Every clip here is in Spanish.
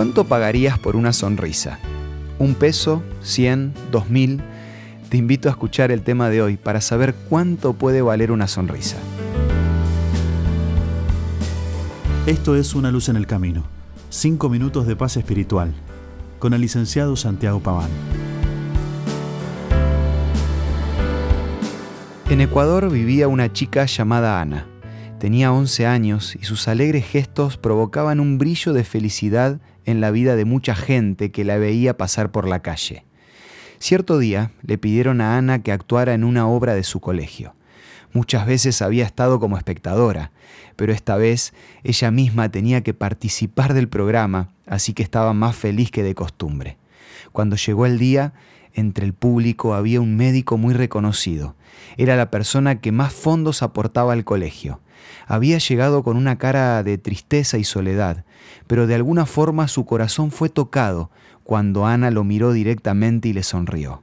¿Cuánto pagarías por una sonrisa? ¿Un peso? ¿Cien? ¿Dos mil? Te invito a escuchar el tema de hoy para saber cuánto puede valer una sonrisa. Esto es Una luz en el camino. Cinco minutos de paz espiritual. Con el licenciado Santiago Paván. En Ecuador vivía una chica llamada Ana. Tenía 11 años y sus alegres gestos provocaban un brillo de felicidad en la vida de mucha gente que la veía pasar por la calle. Cierto día le pidieron a Ana que actuara en una obra de su colegio. Muchas veces había estado como espectadora, pero esta vez ella misma tenía que participar del programa, así que estaba más feliz que de costumbre. Cuando llegó el día, entre el público había un médico muy reconocido. Era la persona que más fondos aportaba al colegio. Había llegado con una cara de tristeza y soledad, pero de alguna forma su corazón fue tocado cuando Ana lo miró directamente y le sonrió.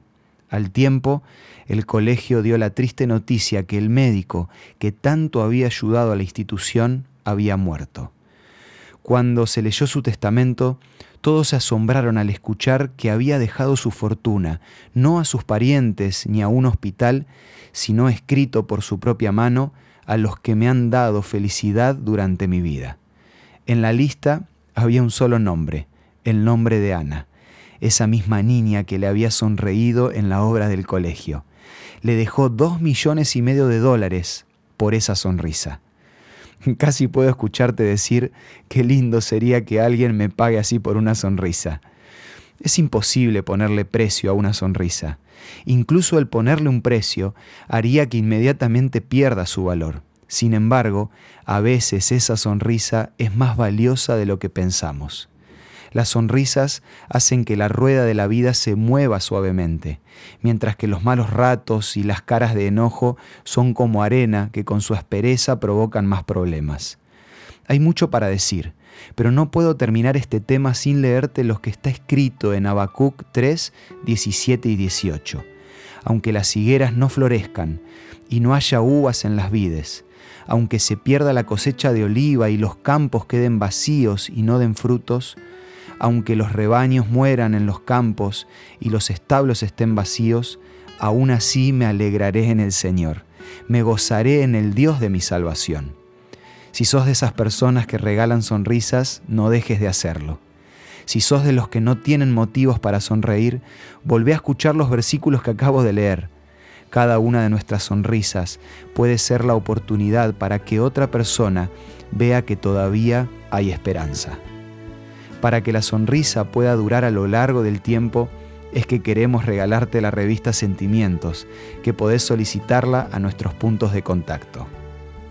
Al tiempo, el colegio dio la triste noticia que el médico que tanto había ayudado a la institución había muerto. Cuando se leyó su testamento, todos se asombraron al escuchar que había dejado su fortuna, no a sus parientes ni a un hospital, sino escrito por su propia mano a los que me han dado felicidad durante mi vida. En la lista había un solo nombre, el nombre de Ana, esa misma niña que le había sonreído en la obra del colegio. Le dejó dos millones y medio de dólares por esa sonrisa. Casi puedo escucharte decir qué lindo sería que alguien me pague así por una sonrisa. Es imposible ponerle precio a una sonrisa. Incluso el ponerle un precio haría que inmediatamente pierda su valor. Sin embargo, a veces esa sonrisa es más valiosa de lo que pensamos. Las sonrisas hacen que la rueda de la vida se mueva suavemente, mientras que los malos ratos y las caras de enojo son como arena que con su aspereza provocan más problemas. Hay mucho para decir, pero no puedo terminar este tema sin leerte lo que está escrito en Habacuc 3, 17 y 18. Aunque las higueras no florezcan y no haya uvas en las vides, aunque se pierda la cosecha de oliva y los campos queden vacíos y no den frutos, aunque los rebaños mueran en los campos y los establos estén vacíos, aún así me alegraré en el Señor, me gozaré en el Dios de mi salvación. Si sos de esas personas que regalan sonrisas, no dejes de hacerlo. Si sos de los que no tienen motivos para sonreír, volvé a escuchar los versículos que acabo de leer. Cada una de nuestras sonrisas puede ser la oportunidad para que otra persona vea que todavía hay esperanza. Para que la sonrisa pueda durar a lo largo del tiempo, es que queremos regalarte la revista Sentimientos, que podés solicitarla a nuestros puntos de contacto.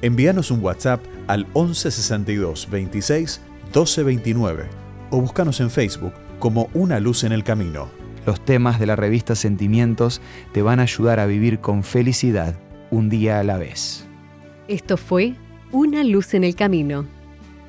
Envíanos un WhatsApp al 1162 26 1229 o búscanos en Facebook como Una Luz en el Camino. Los temas de la revista Sentimientos te van a ayudar a vivir con felicidad un día a la vez. Esto fue Una Luz en el Camino.